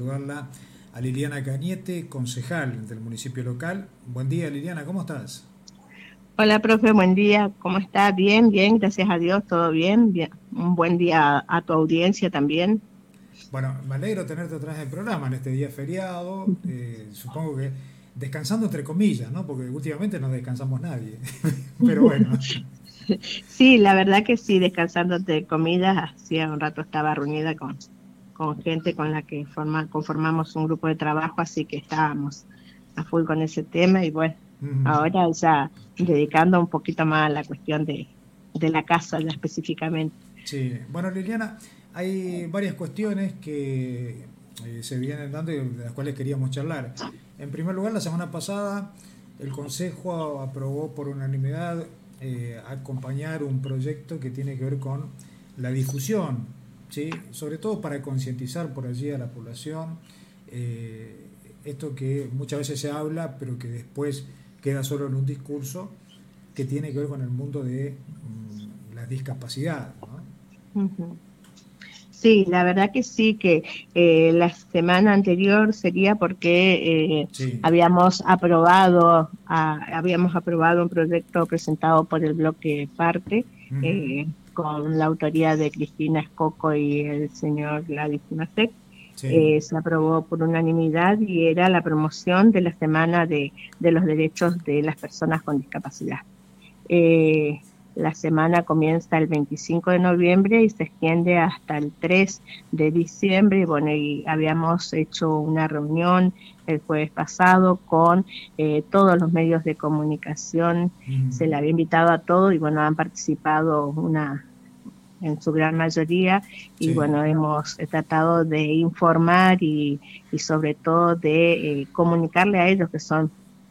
saludarla a Liliana Cañete, concejal del municipio local. Buen día Liliana, ¿cómo estás? Hola, profe, buen día. ¿Cómo está? Bien, bien, gracias a Dios, todo bien. bien. Un buen día a tu audiencia también. Bueno, me alegro tenerte atrás del programa en este día feriado. Eh, supongo que descansando entre comillas, ¿no? Porque últimamente no descansamos nadie. Pero bueno. Sí, la verdad que sí, descansando entre comillas. Hacía un rato estaba reunida con, con gente con la que forma, conformamos un grupo de trabajo, así que estábamos a full con ese tema y bueno, ahora ya dedicando un poquito más a la cuestión de, de la casa ya específicamente. Sí, bueno Liliana, hay varias cuestiones que eh, se vienen dando y de las cuales queríamos charlar. En primer lugar, la semana pasada el Consejo aprobó por unanimidad eh, acompañar un proyecto que tiene que ver con la difusión, ¿sí? sobre todo para concientizar por allí a la población eh, esto que muchas veces se habla, pero que después queda solo en un discurso, que tiene que ver con el mundo de mm, la discapacidad. Sí, la verdad que sí, que eh, la semana anterior sería porque eh, habíamos aprobado habíamos aprobado un proyecto presentado por el bloque Parte eh, con la autoría de Cristina Escoco y el señor Gladys Masek. se aprobó por unanimidad y era la promoción de la semana de, de los derechos de las personas con discapacidad. La semana comienza el 25 de noviembre y se extiende hasta el 3 de diciembre. Y bueno, y habíamos hecho una reunión el jueves pasado con eh, todos los medios de comunicación. Se le había invitado a todos y bueno, han participado una en su gran mayoría y bueno, hemos tratado de informar y, y sobre todo de eh, comunicarle a ellos que son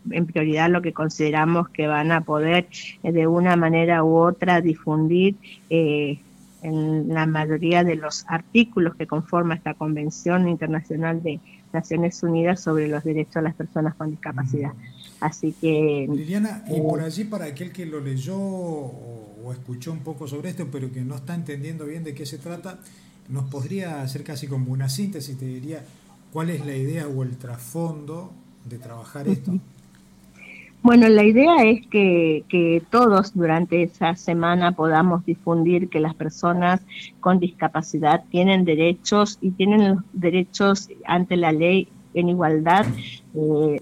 en prioridad lo que consideramos que van a poder eh, de una manera u otra difundir eh, en la mayoría de los artículos que conforma esta Convención Internacional de Naciones Unidas sobre los Derechos de las Personas con Discapacidad. Así que... Liliana, y por allí para aquel que lo leyó o, escuchó un poco sobre esto, pero que no está entendiendo bien de qué se trata, nos podría hacer casi como una síntesis, te diría cuál es la idea o el trasfondo de trabajar esto. Bueno, la idea es que, todos durante esa semana podamos difundir que las personas con discapacidad tienen derechos y tienen los derechos ante la ley en igualdad eh,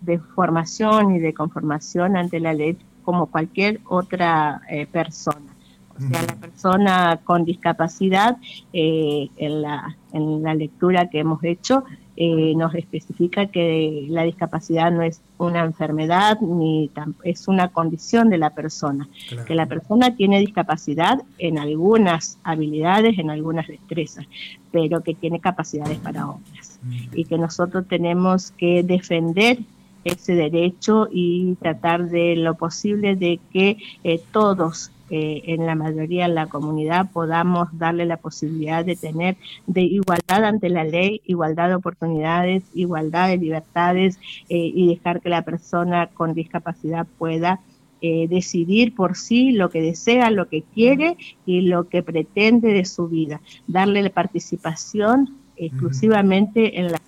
de, formación y de conformación ante la ley como cualquier otra eh, persona. O sea, la persona con discapacidad, eh, en, la, en la lectura que hemos hecho, eh, nos especifica que la discapacidad no es una enfermedad ni es una condición de la persona, que la persona tiene discapacidad en algunas habilidades, en algunas destrezas, pero que tiene capacidades para otras. Mm. y que nosotros tenemos que defender ese derecho y tratar de lo posible de que eh, todos eh, en la mayoría de la comunidad podamos darle la posibilidad de tener de igualdad ante la ley, igualdad de oportunidades, igualdad de libertades eh, y dejar que la persona con discapacidad pueda eh, decidir por sí lo que desea, lo que quiere y lo que pretende de su vida, darle la participación exclusivamente en la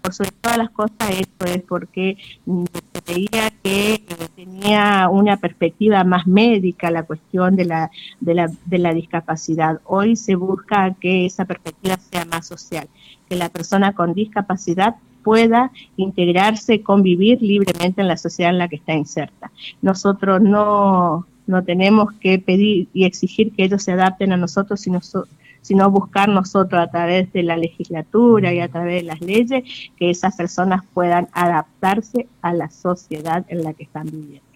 por sobre todas las cosas esto es porque veía que eh, tenía una perspectiva más médica la cuestión de la, de la, de la discapacidad. Hoy se busca que esa perspectiva sea más social, que la persona con discapacidad pueda integrarse, convivir libremente en la sociedad en la que está inserta. Nosotros no, no tenemos que pedir y exigir que ellos se adapten a nosotros, sino sino buscar nosotros a través de la legislatura y a través de las leyes que esas personas puedan adaptarse a la sociedad en la que están viviendo.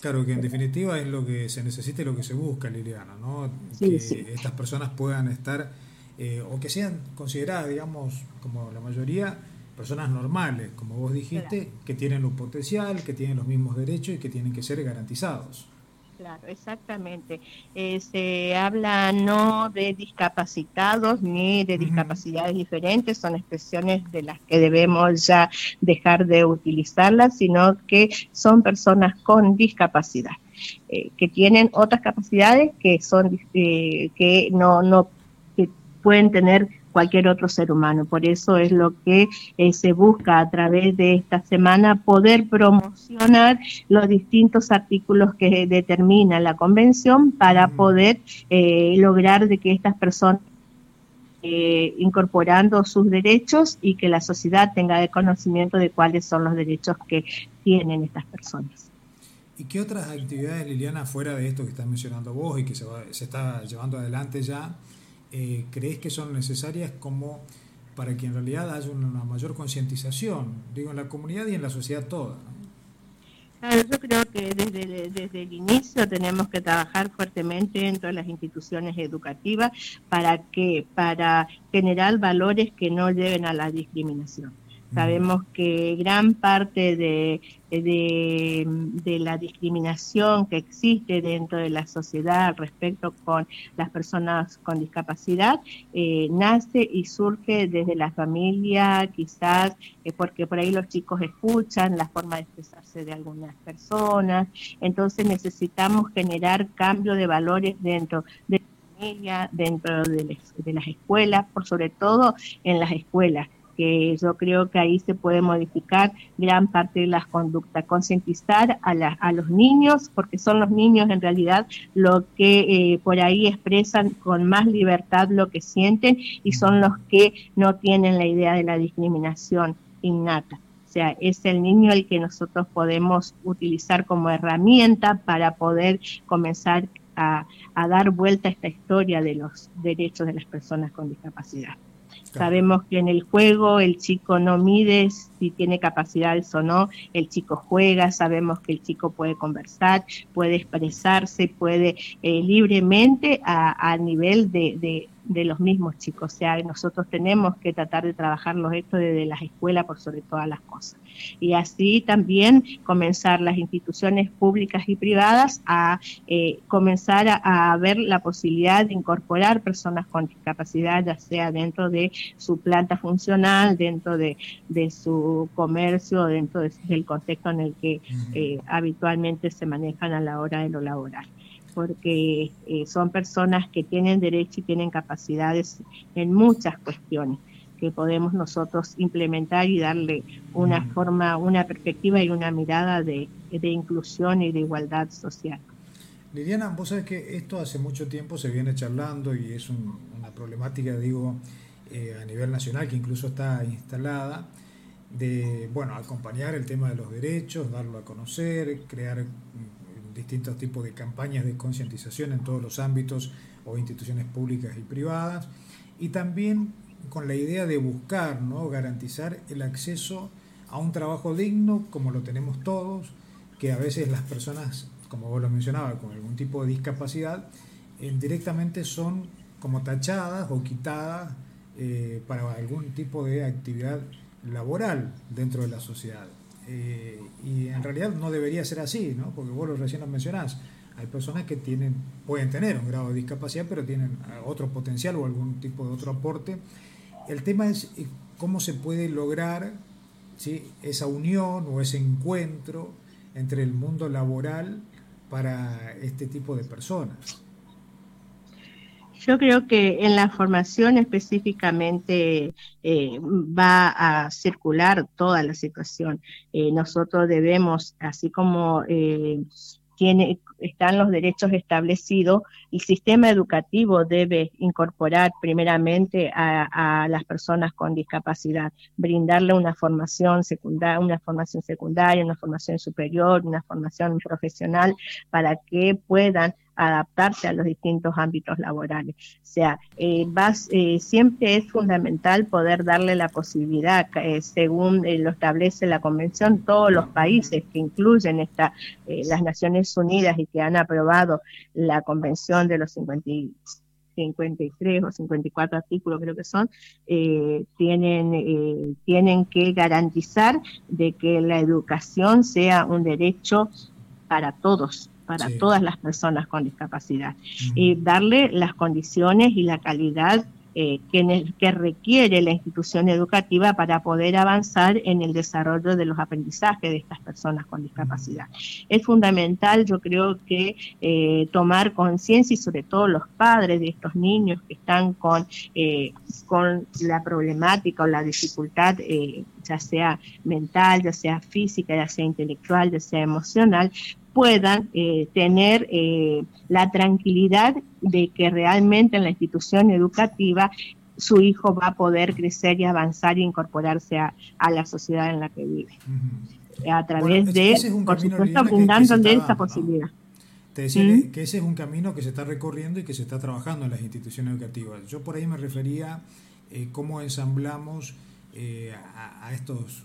Claro, que en definitiva es lo que se necesita y lo que se busca, Liliana, ¿no? que estas personas puedan estar, eh, o que sean consideradas, digamos, como la mayoría, personas normales, como vos dijiste, que tienen un potencial, que tienen los mismos derechos y que tienen que ser garantizados. Claro, exactamente. Eh, se habla no de discapacitados ni de discapacidades diferentes, son expresiones de las que debemos ya dejar de utilizarlas, sino que son personas con discapacidad, eh, que tienen otras capacidades que son eh, que no no que pueden tener cualquier otro ser humano. Por eso es lo que eh, se busca a través de esta semana, poder promocionar los distintos artículos que determina la convención para poder eh, lograr de que estas personas eh, incorporando sus derechos y que la sociedad tenga el conocimiento de cuáles son los derechos que tienen estas personas. ¿Y qué otras actividades, Liliana, fuera de esto que estás mencionando vos y que se, se está llevando adelante ya, eh, crees que son necesarias como para que en realidad haya una mayor concientización, digo, en la comunidad y en la sociedad toda? yo creo que desde, desde el inicio tenemos que trabajar fuertemente en todas las instituciones educativas para que para generar valores que no lleven a la discriminación. Sabemos que gran parte de, de, la discriminación que existe dentro de la sociedad respecto con las personas con discapacidad eh, nace y surge desde la familia, quizás eh, porque por ahí los chicos escuchan la forma de expresarse de algunas personas. Entonces necesitamos generar cambio de valores dentro de la familia, dentro de, de las escuelas, por sobre todo en las escuelas que yo creo que ahí se puede modificar gran parte de las conductas, concientizar a, a los niños, porque son los niños en realidad lo que eh, por ahí expresan con más libertad lo que sienten y son los que no tienen la idea de la discriminación innata. O sea, es el niño el que nosotros podemos utilizar como herramienta para poder comenzar a, a dar vuelta a esta historia de los derechos de las personas con discapacidad. Sabemos que en el juego el chico no mide si tiene capacidades o no, el chico juega, sabemos que el chico puede conversar, puede expresarse, puede eh, libremente a, nivel de, de los mismos chicos. O sea, nosotros tenemos que tratar de trabajarlos esto desde las escuelas por sobre todas las cosas. Y así también comenzar las instituciones públicas y privadas a eh, comenzar a, ver la posibilidad de incorporar personas con discapacidad, ya sea dentro de su planta funcional, dentro de, su comercio, dentro del contexto en el que eh, habitualmente se manejan a la hora de lo laboral porque eh, son personas que tienen derecho y tienen capacidades en muchas cuestiones que podemos nosotros implementar y darle una forma, una perspectiva y una mirada de, inclusión y de igualdad social. Liliana, vos sabés que esto hace mucho tiempo se viene charlando y es una problemática, digo, eh, a nivel nacional que incluso está instalada, de, bueno, acompañar el tema de los derechos, darlo a conocer, crear distintos tipos de campañas de concientización en todos los ámbitos o instituciones públicas y privadas, y también con la idea de buscar, ¿no? garantizar el acceso a un trabajo digno, como lo tenemos todos, que a veces las personas, como vos lo mencionabas, con algún tipo de discapacidad, eh, directamente son como tachadas o quitadas eh, para algún tipo de actividad laboral dentro de la sociedad. Eh, y en realidad no debería ser así, ¿no? porque vos lo recién lo mencionás. Hay personas que tienen, pueden tener un grado de discapacidad, pero tienen otro potencial o algún tipo de otro aporte. El tema es eh, cómo se puede lograr ¿sí? esa unión o ese encuentro entre el mundo laboral para este tipo de personas. Yo creo que en la formación específicamente eh, va a circular toda la situación. Eh, nosotros debemos, así como eh, están los derechos establecidos, el sistema educativo debe incorporar primeramente a, a, las personas con discapacidad, brindarle una formación secundaria, una formación secundaria, una formación superior, una formación profesional para que puedan adaptarse a los distintos ámbitos laborales. O sea, eh, eh, siempre es fundamental poder darle la posibilidad, eh, según lo establece la Convención, todos los países que incluyen esta, las Naciones Unidas y que han aprobado la Convención de los 53 o 54 artículos creo que son, tienen, tienen que garantizar de que la educación sea un derecho para todos, para todas las personas con discapacidad. Y darle las condiciones y la calidad eh, que, requiere la institución educativa para poder avanzar en el desarrollo de los aprendizajes de estas personas con discapacidad. Es fundamental, yo creo que eh, tomar conciencia y sobre todo los padres de estos niños que están con, eh, con la problemática o la dificultad, ya sea mental, ya sea física, ya sea intelectual, ya sea emocional, puedan tener la tranquilidad de que realmente en la institución educativa su hijo va a poder crecer y avanzar e incorporarse a, la sociedad en la que vive. A través de, por supuesto, de esa posibilidad. Te decía ¿Mm? que, ese es un camino que se está recorriendo y que se está trabajando en las instituciones educativas. Yo por ahí me refería eh, cómo ensamblamos eh, a, estos,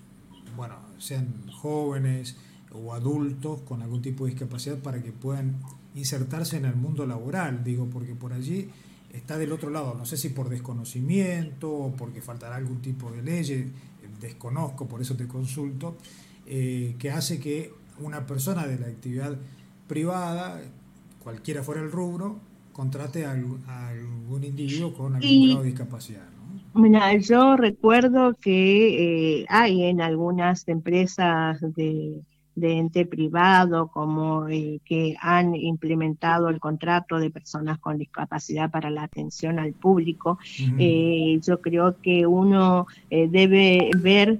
bueno, sean jóvenes o adultos con algún tipo de discapacidad para que puedan insertarse en el mundo laboral, digo, porque por allí está del otro lado, no sé si por desconocimiento o porque faltará algún tipo de ley, desconozco, por eso te consulto, eh, que hace que una persona de la actividad privada, cualquiera fuera el rubro, contrate a, algún individuo con algún grado de discapacidad. Mira, yo recuerdo que eh, hay en algunas empresas de de ente privado, como eh, que han implementado el contrato de personas con discapacidad para la atención al público. Eh, yo creo que uno eh, debe ver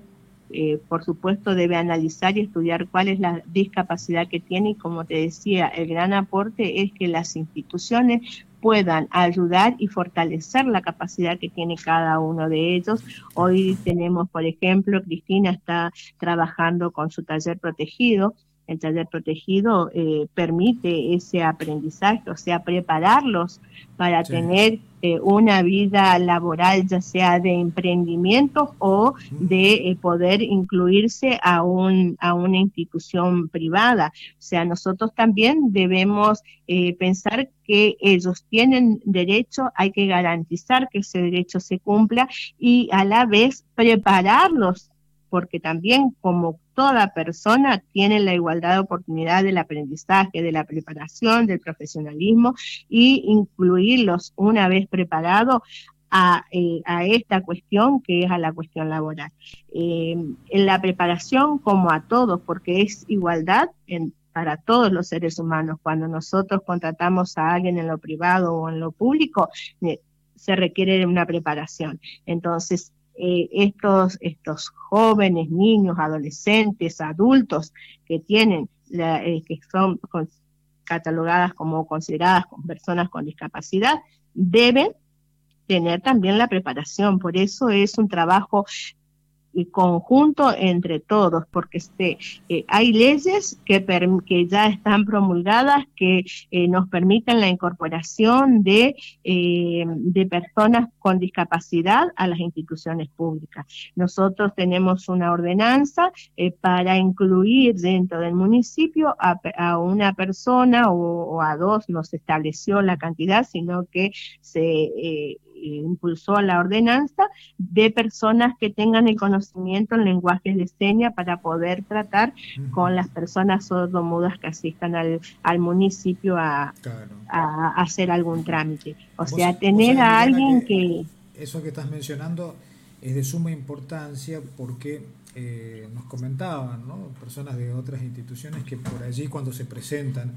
por supuesto, debe analizar y estudiar cuál es la discapacidad que tiene y, como te decía, el gran aporte es que las instituciones puedan ayudar y fortalecer la capacidad que tiene cada uno de ellos. Hoy tenemos, por ejemplo, Cristina está trabajando con su taller protegido. El taller protegido eh, permite ese aprendizaje, o sea, prepararlos para tener eh, una vida laboral, ya sea de emprendimiento o de eh, poder incluirse a, un, a una institución privada. O sea, nosotros también debemos eh, pensar que ellos tienen derecho, hay que garantizar que ese derecho se cumpla y a la vez prepararlos porque también como toda persona tiene la igualdad de oportunidad del aprendizaje, de la preparación, del profesionalismo y incluirlos una vez preparados a, eh, esta cuestión que es a la cuestión laboral. Eh, en la preparación como a todos, porque es igualdad para todos los seres humanos. Cuando nosotros contratamos a alguien en lo privado o en lo público, eh, se requiere una preparación. Entonces, eh, estos, estos jóvenes, niños, adolescentes, adultos que tienen, eh, que son catalogadas como consideradas como personas con discapacidad, deben tener también la preparación. Por eso es un trabajo y conjunto entre todos, porque este, eh, hay leyes que, que ya están promulgadas que eh, nos permiten la incorporación de, eh, de personas con discapacidad a las instituciones públicas. Nosotros tenemos una ordenanza para incluir dentro del municipio a, a una persona o, o, a dos, no se estableció la cantidad, sino que se impulsó la ordenanza de personas que tengan el conocimiento en lenguaje de señas para poder tratar con las personas sordomudas que asistan al, al municipio a, a, hacer algún trámite. O sea, tener a alguien que, Eso que estás mencionando es de suma importancia porque eh, nos comentaban ¿no? personas de otras instituciones que por allí cuando se presentan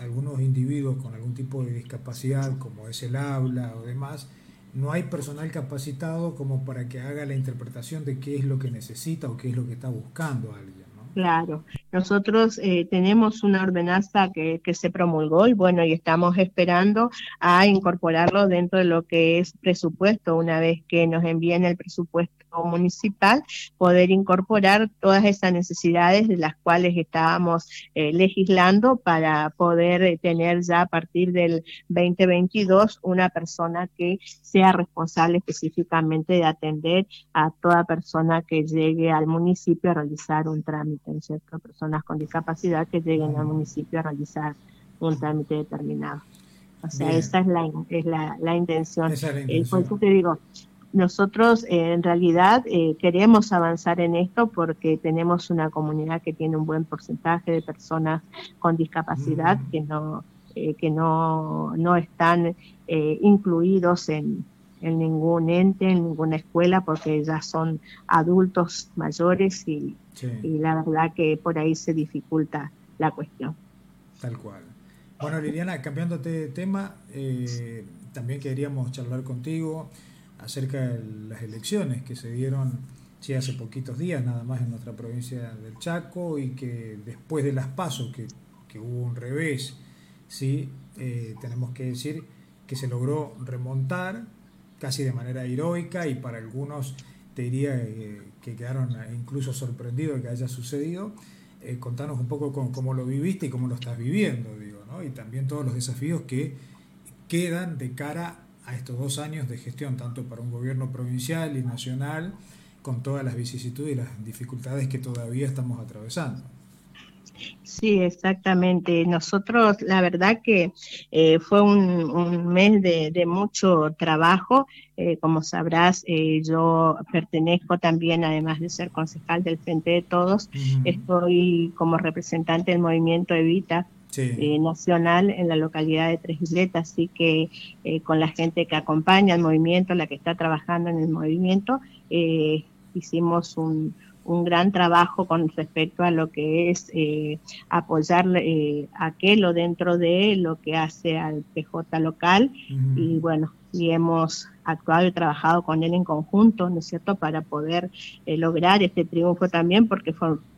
algunos individuos con algún tipo de discapacidad, como es el habla o demás, no hay personal capacitado como para que haga la interpretación de qué es lo que necesita o qué es lo que está buscando alguien. Claro, nosotros eh, tenemos una ordenanza que, que, se promulgó y bueno, y estamos esperando a incorporarlo dentro de lo que es presupuesto. Una vez que nos envíen el presupuesto municipal, poder incorporar todas esas necesidades de las cuales estábamos eh, legislando para poder eh, tener ya a partir del 2022 una persona que sea responsable específicamente de atender a toda persona que llegue al municipio a realizar un trámite, ¿cierto? Personas con discapacidad que lleguen al municipio a realizar un trámite determinado. O sea, esa es la, es la, la intención. Eh, por eso te digo, nosotros eh, en realidad eh, queremos avanzar en esto porque tenemos una comunidad que tiene un buen porcentaje de personas con discapacidad que no que no, no están incluidos en, en ningún ente, en ninguna escuela, porque ya son adultos mayores y, la verdad que por ahí se dificulta la cuestión. Tal cual. Bueno, Liliana, cambiándote de tema, eh, también queríamos charlar contigo acerca de las elecciones que se dieron sí, hace poquitos días nada más en nuestra provincia del Chaco y que después de las pasos que, que hubo un revés, sí, eh, tenemos que decir que se logró remontar casi de manera heroica y para algunos te diría eh, que quedaron incluso sorprendidos de que haya sucedido. Eh, contanos un poco cómo, lo viviste y cómo lo estás viviendo, digo, ¿no? y también todos los desafíos que quedan de cara a estos dos años de gestión, tanto para un gobierno provincial y nacional, con todas las vicisitudes y las dificultades que todavía estamos atravesando. Sí, exactamente. Nosotros, la verdad que eh, fue un, mes de, mucho trabajo. Eh, como sabrás, eh, yo pertenezco también, además de ser concejal del Frente de Todos, estoy como representante del movimiento Evita. Nacional en la localidad de Tres Isletas, así que con la gente que acompaña el movimiento, la que está trabajando en el movimiento, hicimos un, un gran trabajo con respecto a lo que es eh, apoyar eh, aquello dentro de lo que hace al PJ local. Y bueno, y hemos actuado y trabajado con él en conjunto, ¿no es cierto?, para poder eh, lograr este triunfo también, porque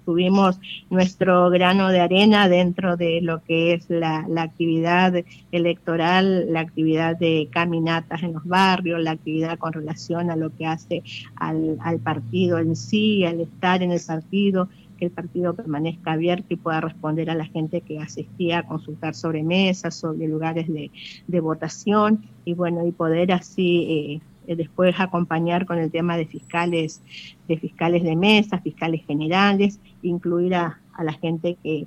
tuvimos nuestro grano de arena dentro de lo que es la, actividad electoral, la actividad de caminatas en los barrios, la actividad con relación a lo que hace al, al partido en sí, al estar en el partido, que el partido permanezca abierto y pueda responder a la gente que asistía a consultar sobre mesas, sobre lugares de, votación y bueno, y poder así eh, después acompañar con el tema de fiscales, de fiscales de mesa, fiscales generales, incluir a la gente que,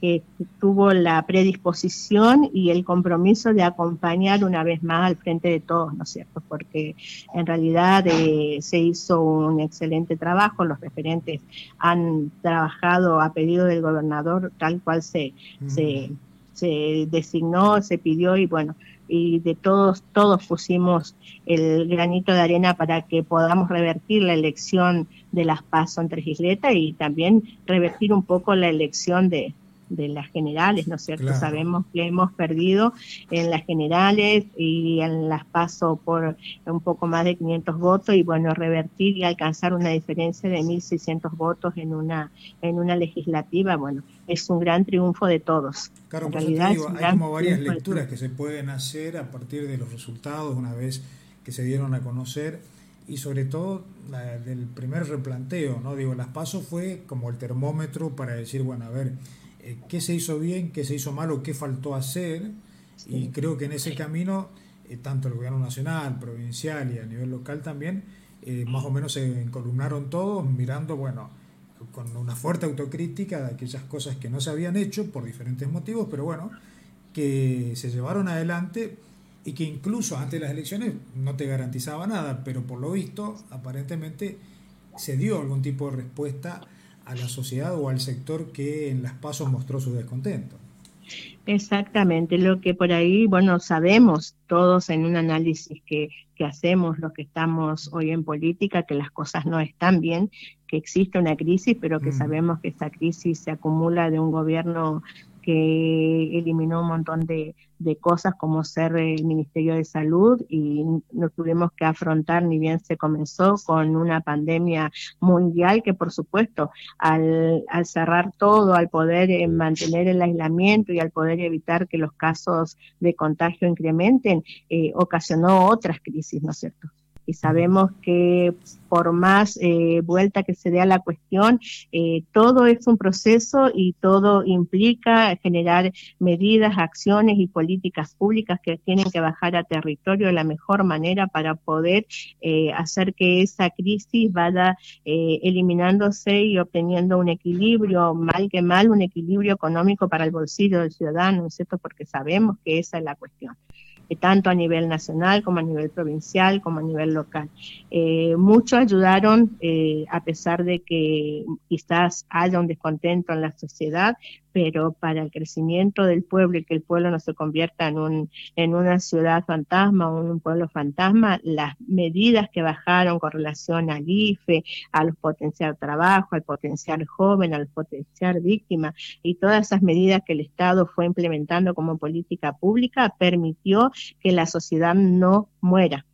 que tuvo la predisposición y el compromiso de acompañar una vez más al frente de todos, ¿no es cierto? Porque en realidad eh, se hizo un excelente trabajo, los referentes han trabajado a pedido del gobernador tal cual se, se, se designó, se pidió y bueno, y de todos, todos pusimos el granito de arena para que podamos revertir la elección de las PASO en Tregisleta y también revertir un poco la elección de, de las generales, ¿no es cierto? Sabemos que hemos perdido en las generales y en las paso por un poco más de 500 votos y bueno, revertir y alcanzar una diferencia de 1.600 votos en una, en una legislativa, bueno, es un gran triunfo de todos. Claro, en realidad, hay como varias lecturas que se pueden hacer a partir de los resultados una vez que se dieron a conocer y sobre todo la, del primer replanteo, ¿no? Digo, las pasos fue como el termómetro para decir, bueno, a ver, eh, qué se hizo bien, qué se hizo mal o qué faltó hacer. Y creo que en ese camino, eh, tanto el gobierno nacional, provincial y a nivel local también, eh, más o menos se encolumnaron todos mirando, bueno, con una fuerte autocrítica de aquellas cosas que no se habían hecho por diferentes motivos, pero bueno, que se llevaron adelante y que incluso antes de las elecciones no te garantizaba nada, pero por lo visto, aparentemente se dio algún tipo de respuesta a la sociedad o al sector que en las pasos mostró su descontento. Exactamente, lo que por ahí, bueno, sabemos todos en un análisis que, que, hacemos los que estamos hoy en política, que las cosas no están bien, que existe una crisis, pero que mm. sabemos que esa crisis se acumula de un gobierno que eliminó un montón de, cosas como ser el Ministerio de Salud y no tuvimos que afrontar, ni bien se comenzó, con una pandemia mundial que por supuesto al, cerrar todo, al poder eh, mantener el aislamiento y al poder evitar que los casos de contagio incrementen, eh, ocasionó otras crisis, ¿no es cierto? Y sabemos que por más eh, vuelta que se dé a la cuestión, eh, todo es un proceso y todo implica generar medidas, acciones y políticas públicas que tienen que bajar a territorio de la mejor manera para poder eh, hacer que esa crisis vaya eliminándose y obteniendo un equilibrio, mal que mal, un equilibrio económico para el bolsillo del ciudadano, ¿no es cierto? Porque sabemos que esa es la cuestión tanto a nivel nacional como a nivel provincial, como a nivel local. Eh, muchos ayudaron, eh, a pesar de que quizás haya un descontento en la sociedad, pero para el crecimiento del pueblo y que el pueblo no se convierta en, un, en una ciudad fantasma o un pueblo fantasma, las medidas que bajaron con relación al IFE, a los potenciar trabajo, al potenciar joven, al potenciar víctima y todas esas medidas que el Estado fue implementando como política pública permitió que la sociedad no muera.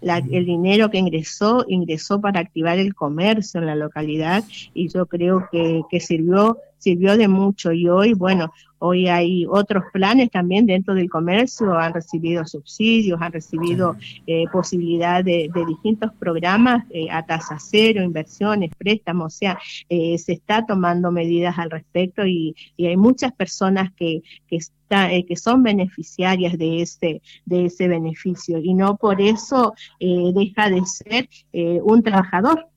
El dinero que ingresó, ingresó para activar el comercio en la localidad y yo creo que, que sirvió sirvió de mucho y hoy, bueno, hoy hay otros planes también dentro del comercio, han recibido subsidios, han recibido eh, posibilidad de, distintos programas eh, a tasa cero, inversiones, préstamos, o sea, eh, se está tomando medidas al respecto y, y hay muchas personas que, que, está, que son beneficiarias de ese, de ese beneficio y no por eso deja de ser un trabajador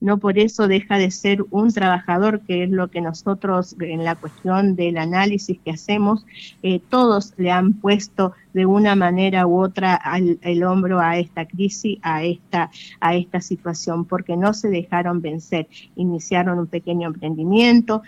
no por eso deja de ser un trabajador, que es lo que nosotros en la cuestión del análisis que hacemos, eh, todos le han puesto de una manera u otra el hombro a esta crisis, a esta, a esta situación, porque no se dejaron vencer. Iniciaron un pequeño emprendimiento,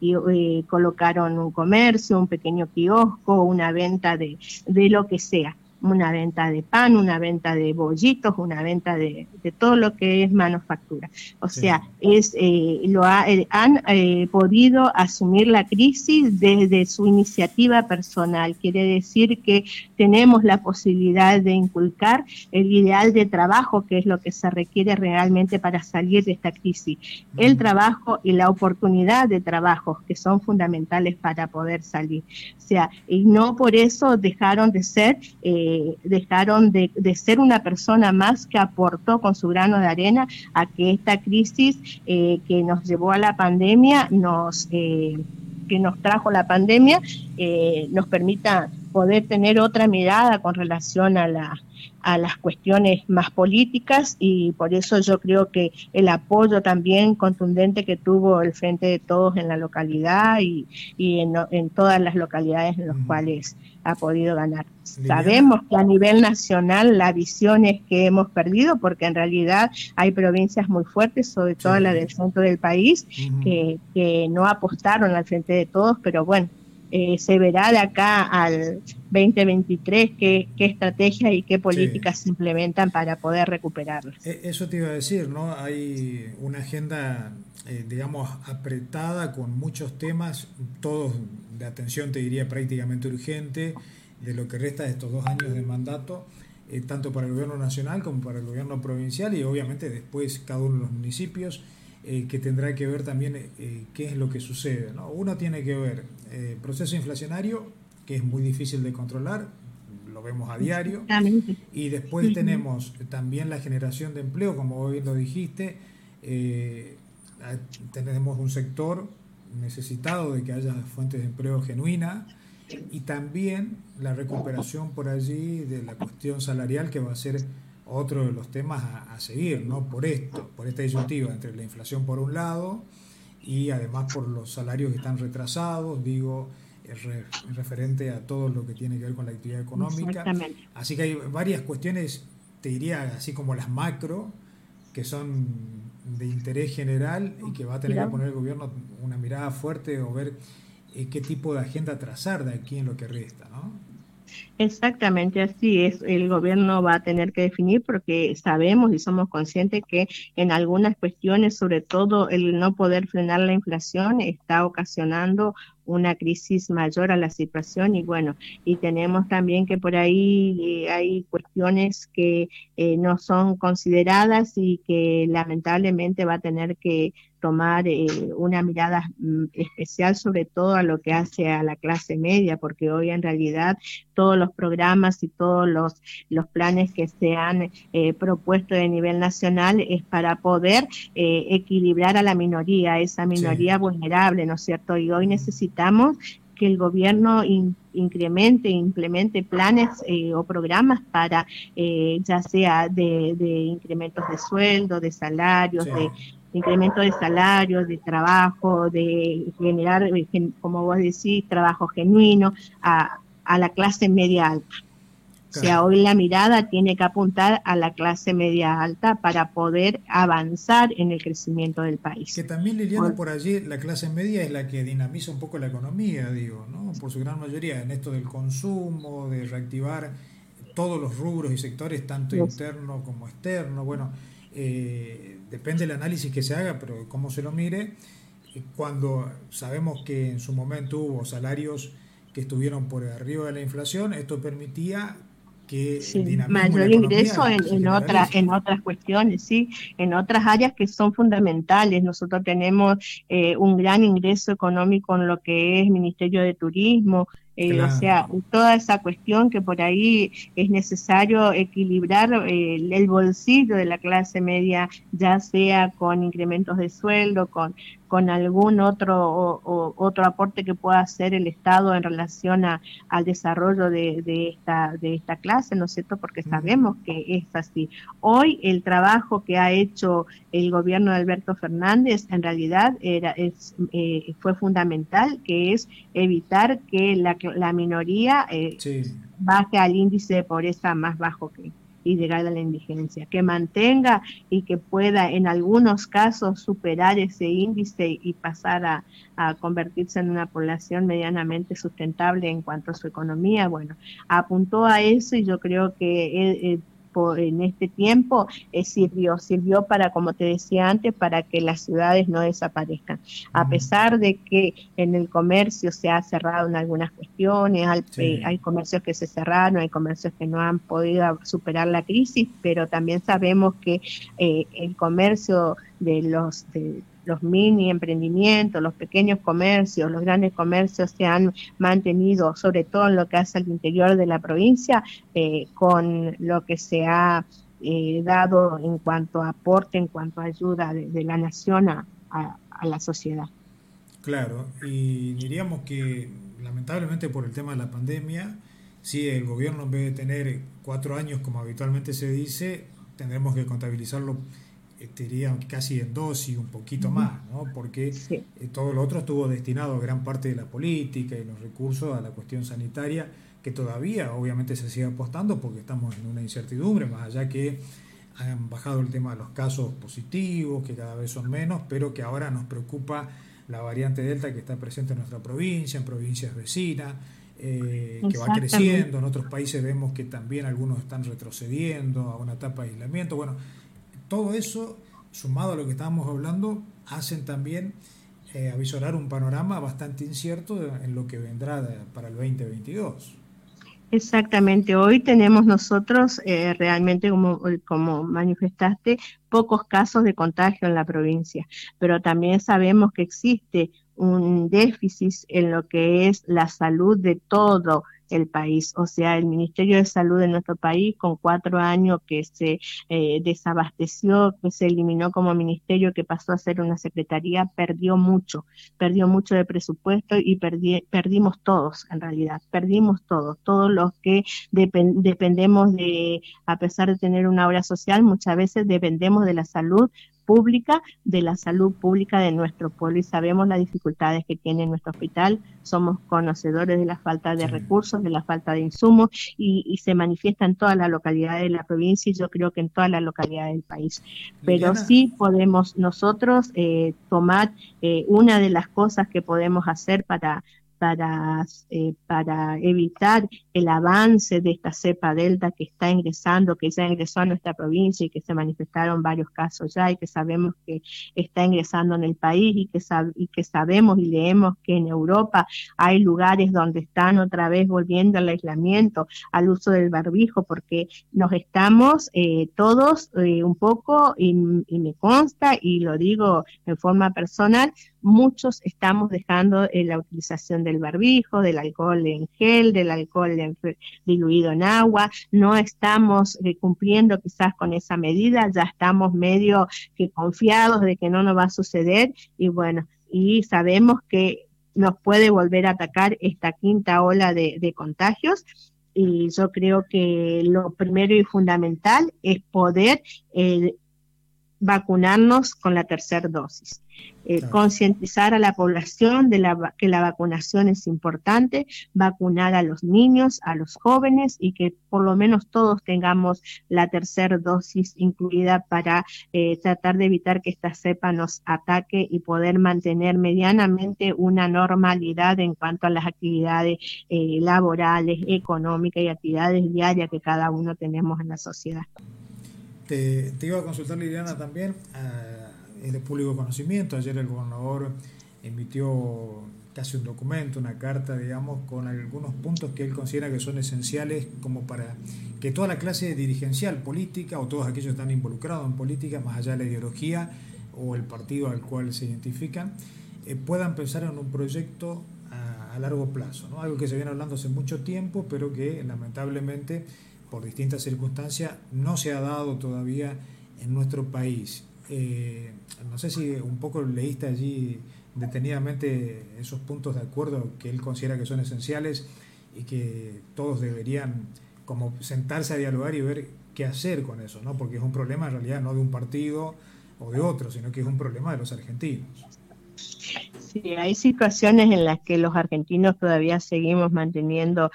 eh, colocaron un comercio, un pequeño kiosco, una venta de, de lo que sea una venta de pan, una venta de bollitos, una venta de, todo lo que es manufactura. O sea, es eh, lo eh, han eh, podido asumir la crisis desde su iniciativa personal. Quiere decir que tenemos la posibilidad de inculcar el ideal de trabajo, que es lo que se requiere realmente para salir de esta crisis. El trabajo y la oportunidad de trabajo, que son fundamentales para poder salir. O sea, y no por eso dejaron de ser dejaron de, ser una persona más que aportó con su grano de arena a que esta crisis eh, que nos llevó a la pandemia, nos, eh, que nos trajo la pandemia, eh, nos permita poder tener otra mirada con relación a la, a las cuestiones más políticas y por eso yo creo que el apoyo también contundente que tuvo el Frente de Todos en la localidad y, y en, en, todas las localidades en las cuales ha podido ganar. Sabemos que a nivel nacional la visión es que hemos perdido porque en realidad hay provincias muy fuertes, sobre todo la del centro del país, que, que no apostaron al Frente de Todos, pero bueno, eh, se verá de acá al 2023 qué, qué estrategias y qué políticas se implementan para poder recuperarlas. E, eso te iba a decir, ¿no? Hay una agenda, eh, digamos, apretada con muchos temas, todos de atención, te diría, prácticamente urgente, de lo que resta de estos dos años de mandato. Eh, tanto para el gobierno nacional como para el gobierno provincial y obviamente después cada uno de los municipios. Eh, que tendrá que ver también eh, qué es lo que sucede. Uno tiene que ver el eh, proceso inflacionario, que es muy difícil de controlar, lo vemos a diario, y después tenemos también la generación de empleo, como vos bien lo dijiste, tenemos un sector necesitado de que haya fuentes de empleo genuina y también la recuperación por allí de la cuestión salarial que va a ser otro de los temas a, seguir, ¿no? Por esto, por esta disyuntiva entre la inflación por un lado y además por los salarios que están retrasados, digo, referente a todo lo que tiene que ver con la actividad económica. Así que hay varias cuestiones, te diría, así como las macro, que son de interés general y que va a tener que poner el gobierno una mirada fuerte o ver eh, qué tipo de agenda trazar de aquí en lo que resta, ¿no? Exactamente así es. El gobierno va a tener que definir porque sabemos y somos conscientes que en algunas cuestiones, sobre todo el no poder frenar la inflación, está ocasionando una crisis mayor a la situación y bueno, y tenemos también que por ahí eh, hay cuestiones que eh, no son consideradas y que lamentablemente va a tener que tomar eh, una mirada mm, especial sobre todo a lo que hace a la clase media, porque hoy en realidad todos los programas y todos los, los planes que se han eh, propuesto de nivel nacional es para poder eh, equilibrar a la minoría, esa minoría vulnerable, ¿no es cierto? Y hoy necesitamos que el gobierno incremente, implemente planes eh, o programas para, ya sea de, incrementos de sueldo, de salarios, de incremento de salarios, de trabajo, de generar, como vos decís, trabajo genuino, a, a la clase media alta. O sea, hoy la mirada tiene que apuntar a la clase media alta para poder avanzar en el crecimiento del país. Que también, Liliana, por allí la clase media es la que dinamiza un poco la economía, digo, ¿no? Por su gran mayoría, en esto del consumo, de reactivar todos los rubros y sectores, tanto interno como externo. Bueno, eh, depende del análisis que se haga, pero cómo se lo mire, cuando sabemos que en su momento hubo salarios que estuvieron por arriba de la inflación, esto permitía que mayor ingreso en, otras en otras cuestiones, sí, en otras áreas que son fundamentales. Nosotros tenemos eh, un gran ingreso económico en lo que es Ministerio de Turismo, eh, o sea, toda esa cuestión que por ahí es necesario equilibrar eh, el bolsillo de la clase media, ya sea con incrementos de sueldo, con, con algún otro, o, otro aporte que pueda hacer el Estado en relación a, al desarrollo de, de, esta, de esta clase, ¿no es cierto? Porque sabemos que es así. Hoy el trabajo que ha hecho el gobierno de Alberto Fernández en realidad era, es, eh, fue fundamental, que es evitar que la, la minoría eh, baje al índice de pobreza más bajo que, y llegar a la indigencia, que mantenga y que pueda en algunos casos superar ese índice y pasar a, convertirse en una población medianamente sustentable en cuanto a su economía. Bueno, apuntó a eso y yo creo que eh, eh, en este tiempo eh, sirvió, sirvió para, como te decía antes, para que las ciudades no desaparezcan. A pesar de que en el comercio se ha cerrado en algunas cuestiones, hay, hay comercios que se cerraron, hay comercios que no han podido superar la crisis, pero también sabemos que eh, el comercio de los de, los mini emprendimientos, los pequeños comercios, los grandes comercios se han mantenido, sobre todo en lo que hace al interior de la provincia, eh, con lo que se ha eh, dado en cuanto a aporte, en cuanto a ayuda de, la nación a, la sociedad. Claro, y diríamos que lamentablemente por el tema de la pandemia, si el gobierno en vez de tener cuatro años como habitualmente se dice, tendremos que contabilizarlo te diría casi en dos y un poquito más, ¿no? porque eh, todo lo otro estuvo destinado a gran parte de la política y los recursos a la cuestión sanitaria, que todavía obviamente se sigue apostando porque estamos en una incertidumbre, más allá que han bajado el tema de los casos positivos, que cada vez son menos, pero que ahora nos preocupa la variante Delta que está presente en nuestra provincia, en provincias vecinas, eh, que va creciendo, en otros países vemos que también algunos están retrocediendo a una etapa de aislamiento. Bueno, todo eso, sumado a lo que estábamos hablando, hacen también eh, avisorar un panorama bastante incierto en lo que vendrá para el 2022. Exactamente, hoy tenemos nosotros eh, realmente, como, como manifestaste, pocos casos de contagio en la provincia, pero también sabemos que existe un déficit en lo que es la salud de todo el país. O sea, el Ministerio de Salud de nuestro país, con cuatro años que se eh, desabasteció, que se eliminó como ministerio, que pasó a ser una secretaría, perdió mucho, perdió mucho de presupuesto y perdimos todos, en realidad, perdimos todos, todos los que dependemos de, a pesar de tener una obra social, muchas veces dependemos de la salud pública, de la salud pública de nuestro pueblo y sabemos las dificultades que tiene nuestro hospital, somos conocedores de la falta de recursos, de la falta de insumos y, se manifiesta en todas las localidades de la provincia y yo creo que en todas las localidades del país. Pero sí podemos nosotros eh, tomar eh, una de las cosas que podemos hacer para para, eh, para evitar el avance de esta cepa delta que está ingresando, que ya ingresó a nuestra provincia y que se manifestaron varios casos ya y que sabemos que está ingresando en el país y que, y que sabemos y leemos que en Europa hay lugares donde están otra vez volviendo al aislamiento, al uso del barbijo, porque nos estamos eh, todos eh, un poco, y, y me consta y lo digo en forma personal, muchos estamos dejando eh, la utilización del barbijo, del alcohol en gel, del alcohol diluido en agua, no estamos eh, cumpliendo quizás con esa medida, ya estamos medio que confiados de que no nos va a suceder. Y bueno, y sabemos que nos puede volver a atacar esta quinta ola de, contagios. Y yo creo que lo primero y fundamental es poder eh, vacunarnos con la tercera dosis. Eh, concientizar a la población de la, que la vacunación es importante, vacunar a los niños, a los jóvenes y que por lo menos todos tengamos la tercera dosis incluida para eh, tratar de evitar que esta cepa nos ataque y poder mantener medianamente una normalidad en cuanto a las actividades eh, laborales, económicas y actividades diarias que cada uno tenemos en la sociedad. Te, iba a consultar, Liliana, también. Ah, es de público conocimiento. Ayer el gobernador emitió casi un documento, una carta, digamos, con algunos puntos que él considera que son esenciales como para que toda la clase dirigencial política o todos aquellos que están involucrados en política, más allá de la ideología o el partido al cual se identifican, eh, puedan pensar en un proyecto a, a largo plazo, ¿no? algo que se viene hablando hace mucho tiempo, pero que lamentablemente por distintas circunstancias no se ha dado todavía en nuestro país. Eh, no sé si un poco leíste allí detenidamente esos puntos de acuerdo que él considera que son esenciales y que todos deberían como sentarse a dialogar y ver qué hacer con eso, ¿no? Porque es un problema en realidad no de un partido o de otro, sino que es un problema de los argentinos. Sí, hay situaciones en las que los argentinos todavía seguimos manteniendo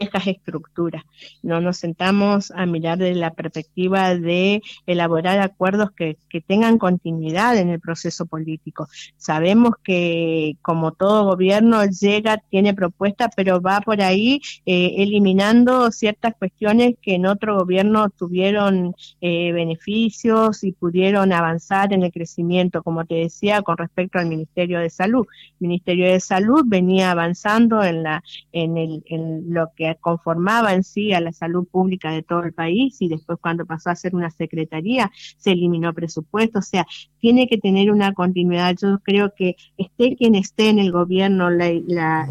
estas estructuras. No nos sentamos a mirar desde la perspectiva de elaborar acuerdos que, tengan continuidad en el proceso político. Sabemos que como todo gobierno llega, tiene propuestas, pero va por ahí eh, eliminando ciertas cuestiones que en otro gobierno tuvieron eh, beneficios y pudieron avanzar en el crecimiento, como te decía, con respecto al Ministerio de Salud. El Ministerio de Salud venía avanzando en, la, en, el, en lo que conformaba en sí a la salud pública de todo el país y después cuando pasó a ser una secretaría se eliminó presupuesto, o sea, tiene que tener una continuidad. Yo creo que esté quien esté en el gobierno, la,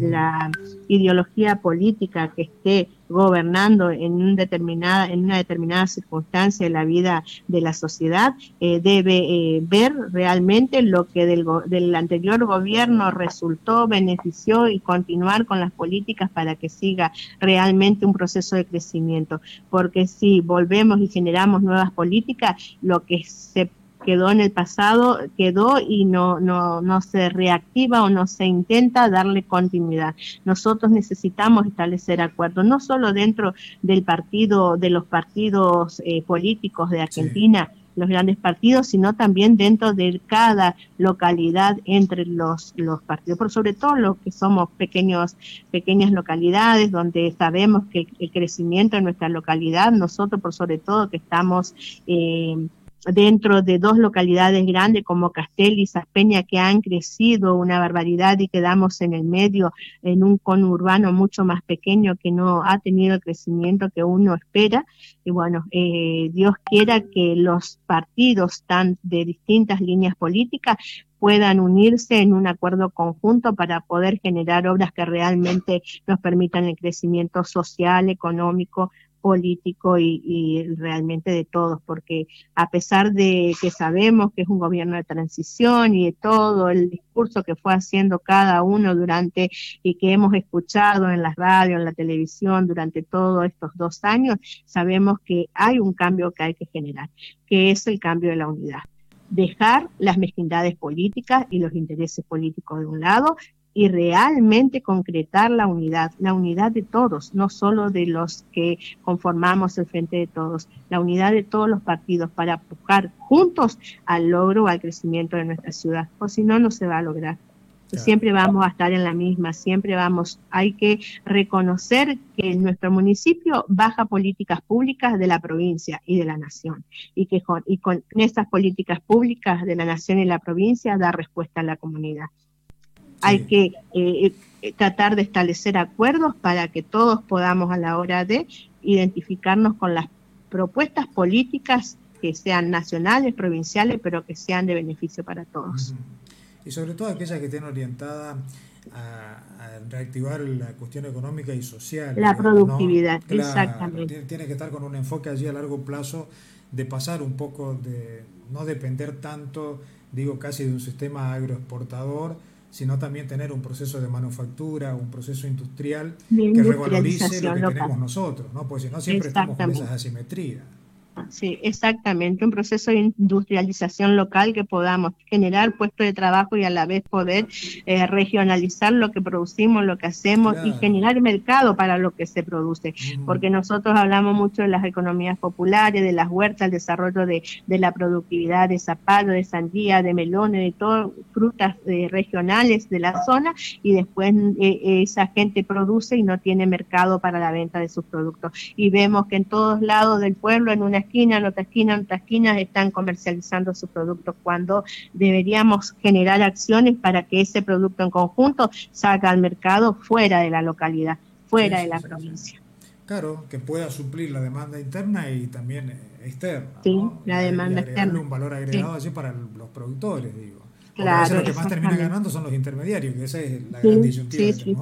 la ideología política que esté gobernando en, un en una determinada circunstancia de la vida de la sociedad, eh, debe eh, ver realmente lo que del, del anterior gobierno resultó, benefició y continuar con las políticas para que siga realmente un proceso de crecimiento. Porque si volvemos y generamos nuevas políticas, lo que se quedó en el pasado, quedó y no, no, no se reactiva o no se intenta darle continuidad. Nosotros necesitamos establecer acuerdos, no solo dentro del partido, de los partidos eh, políticos de Argentina, los grandes partidos, sino también dentro de cada localidad entre los, los partidos, por sobre todo los que somos pequeños, pequeñas localidades donde sabemos que el crecimiento en nuestra localidad, nosotros por sobre todo que estamos eh, dentro de dos localidades grandes como Castel y Saspeña que han crecido una barbaridad y quedamos en el medio en un conurbano mucho más pequeño que no ha tenido el crecimiento que uno espera. Y bueno, eh, Dios quiera que los partidos tan de distintas líneas políticas puedan unirse en un acuerdo conjunto para poder generar obras que realmente nos permitan el crecimiento social, económico, político y, realmente de todos, porque a pesar de que sabemos que es un gobierno de transición y de todo el discurso que fue haciendo cada uno durante y que hemos escuchado en la radio, en la televisión durante todos estos dos años, sabemos que hay un cambio que hay que generar, que es el cambio de la unidad. Dejar las mezquindades políticas y los intereses políticos de un lado y realmente concretar la unidad, la unidad de todos, no solo de los que conformamos el frente de todos, la unidad de todos los partidos para buscar juntos al logro, al crecimiento de nuestra ciudad, o si no, no se va a lograr. Siempre vamos a estar en la misma, siempre vamos, hay que reconocer que en nuestro municipio baja políticas públicas de la provincia y de la nación, y que con, y con estas políticas públicas de la nación y la provincia da respuesta a la comunidad. Hay que eh, eh, tratar de establecer acuerdos para que todos podamos a la hora de identificarnos con las propuestas políticas que sean nacionales, provinciales, pero que sean de beneficio para todos. Y sobre todo aquellas que estén orientadas a, reactivar la cuestión económica y social. La productividad, exactamente. Tiene que estar con un enfoque allí a largo plazo de pasar un poco de no depender tanto, digo, casi de un sistema agroexportador, sino también tener un proceso de manufactura, un proceso industrial que revalorice lo que tenemos nosotros, ¿no? Porque si no siempre estamos con esas asimetrías. Sí, exactamente, un proceso de industrialización local que podamos generar puestos de trabajo y a la vez poder eh, regionalizar lo que producimos, lo que hacemos y generar mercado para lo que se produce. Porque nosotros hablamos mucho de las economías populares, de las huertas, el desarrollo de, la productividad de zapallo, de sandía, de melones, de todas frutas eh, regionales de la zona y después eh, esa gente produce y no tiene mercado para la venta de sus productos. Y vemos que en todos lados del pueblo, en una esquina, en otra esquina, en otra esquina, están comercializando sus productos cuando deberíamos generar acciones para que ese producto en conjunto salga al mercado fuera de la localidad, fuera de la provincia. Claro, que pueda suplir la demanda interna y también eh, externa. Sí, la demanda externa. un valor agregado así para los productores, digo. Claro, lo que más termina ganando son los intermediarios, que esa es la gran disyuntiva. Sí, sí,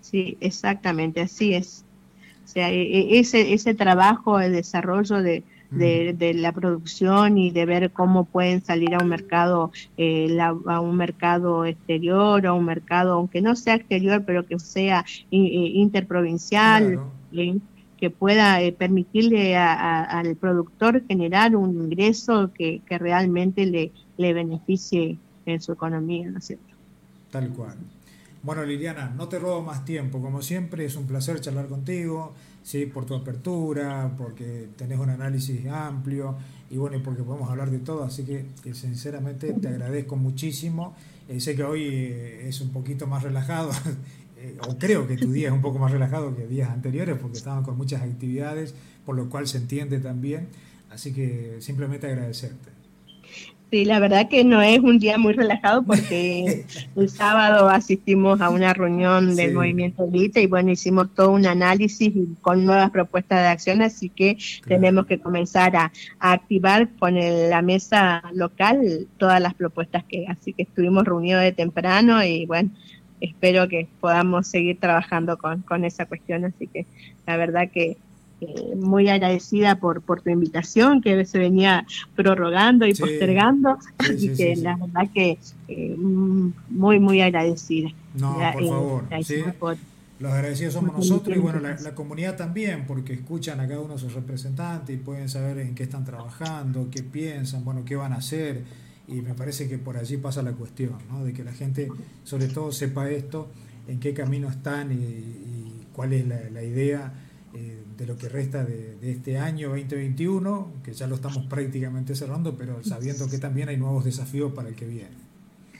sí, exactamente, así es. O sea, e, e, ese, ese trabajo, el desarrollo de, de, la producción y de ver cómo pueden salir a un mercado eh, a un mercado exterior o a un mercado aunque no sea exterior pero que sea interprovincial que pueda eh, permitirle al productor generar un ingreso que, que realmente le, le beneficie en su economía, ¿no es cierto? Tal cual. Bueno, Liliana, no te robo más tiempo. Como siempre, es un placer charlar contigo, ¿sí? por tu apertura, porque tenés un análisis amplio y bueno, porque podemos hablar de todo. Así que, sinceramente te agradezco muchísimo. Eh, sé que hoy eh, es un poquito más relajado, eh, o creo que tu día es un poco más relajado que días anteriores, porque estaban con muchas actividades, por lo cual se entiende también. Así que simplemente agradecerte. Sí, la verdad que no es un día muy relajado porque el sábado asistimos a una reunión del movimiento Elite y bueno, hicimos todo un análisis con nuevas propuestas de acción, así que tenemos que comenzar a, activar con la mesa local todas las propuestas que, así que estuvimos reunidos de temprano y bueno, espero que podamos seguir trabajando con, con esa cuestión, así que la verdad que eh, muy agradecida por, por tu invitación, que se venía prorrogando y postergando, así que la verdad que eh, muy, muy agradecida. No, por eh, favor. Los agradecidos somos nosotros y bueno, la, la, comunidad también, porque escuchan a cada uno de sus representantes y pueden saber en qué están trabajando, qué piensan, bueno, qué van a hacer. Y me parece que por allí pasa la cuestión, ¿no? de que la gente sobre todo sepa esto, en qué camino están y, cuál es la, la idea eh, de lo que resta de, este año 2021, que ya lo estamos prácticamente cerrando, pero sabiendo que también hay nuevos desafíos para el que viene.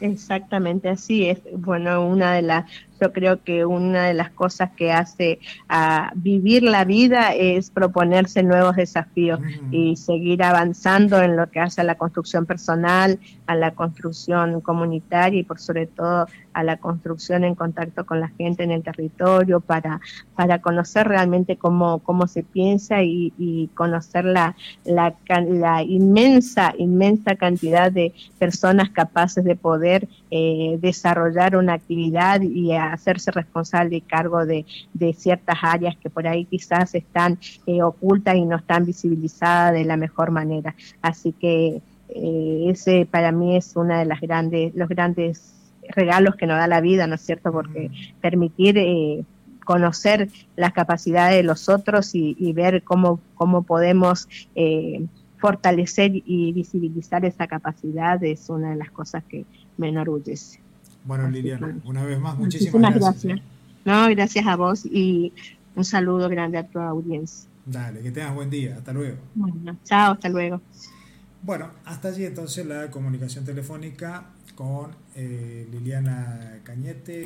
Exactamente, así es. Bueno, una de las yo creo que una de las cosas que hace a vivir la vida es proponerse nuevos desafíos y seguir avanzando en lo que hace a la construcción personal, a la construcción comunitaria y por sobre todo a la construcción en contacto con la gente en el territorio para, para conocer realmente cómo, cómo se piensa y, conocer la, la, la, inmensa, inmensa cantidad de personas capaces de poder eh, desarrollar una actividad y hacerse responsable y cargo de, ciertas áreas que por ahí quizás están eh, ocultas y no están visibilizadas de la mejor manera. Así que eh, ese para mí es una de las grandes, los grandes regalos que nos da la vida, ¿no es cierto? Porque permitir eh, conocer las capacidades de los otros y, y ver cómo, cómo podemos fortalecer y visibilizar esa capacidad es una de las cosas que me enorgullece. Bueno, Liliana, una vez más, muchísimas, gracias. No, gracias a vos y un saludo grande a tu audiencia. Dale, que tengas buen día. Hasta luego. Bueno, chao, hasta luego. Bueno, hasta allí entonces la comunicación telefónica con eh, Liliana Cañete.